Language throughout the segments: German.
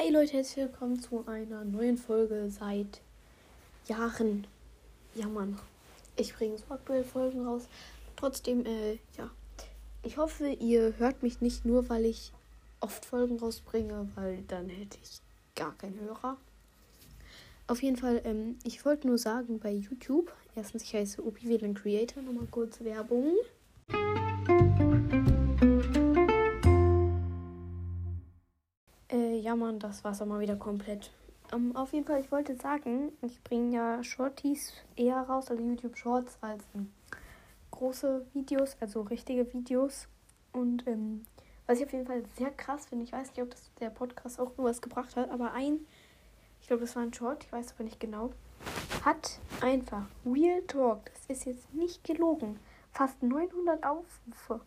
Hi Leute, herzlich willkommen zu einer neuen Folge seit Jahren. Ja Mann, ich bringe so aktuell Folgen raus. Trotzdem, äh, ja. Ich hoffe, ihr hört mich nicht nur, weil ich oft Folgen rausbringe, weil dann hätte ich gar keinen Hörer. Auf jeden Fall, ähm, ich wollte nur sagen, bei YouTube, erstens, ich heiße OpiWLAN Creator, nochmal kurz Werbung. Ja, Mann, das war's auch mal wieder komplett. Um, ähm, auf jeden Fall, ich wollte sagen, ich bringe ja Shorties eher raus, also YouTube Shorts, als um, große Videos, also richtige Videos. Und ähm, was ich auf jeden Fall sehr krass finde, ich weiß nicht, ob das der Podcast auch irgendwas gebracht hat, aber ein, ich glaube, das war ein Short, ich weiß aber nicht genau, hat einfach Real Talk, das ist jetzt nicht gelogen, fast 900 Aufrufe.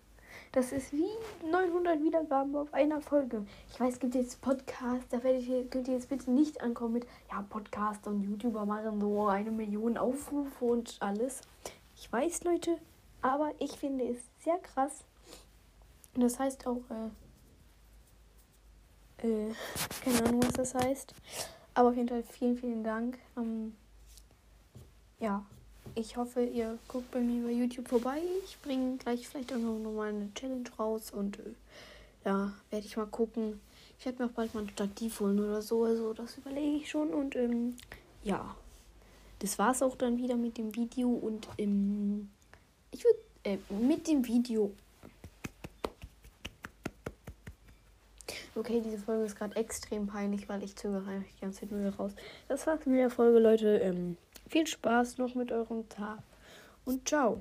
Das ist wie 900 Wiedergaben auf einer Folge. Ich weiß, es gibt jetzt Podcasts, da werde ich könnt ihr jetzt bitte nicht ankommen mit, ja, Podcast und YouTuber machen so eine Million Aufrufe und alles. Ich weiß, Leute, aber ich finde es sehr krass. Und das heißt auch, äh, äh, keine Ahnung, was das heißt. Aber auf jeden Fall vielen, vielen Dank. Ähm, ja, ich hoffe, ihr guckt bei mir bei YouTube vorbei. Ich bringe gleich vielleicht auch noch mal eine Challenge raus und äh, ja, werde ich mal gucken. Ich werde mir auch bald mal ein Stativ holen oder so. Also das überlege ich schon und ähm, ja. Das war es auch dann wieder mit dem Video und ähm, ich würde äh, mit dem Video. Okay, diese Folge ist gerade extrem peinlich, weil ich zögere die ganze Zeit nur raus. Das war's mit der Folge, Leute. Ähm, viel Spaß noch mit eurem Tag und ciao.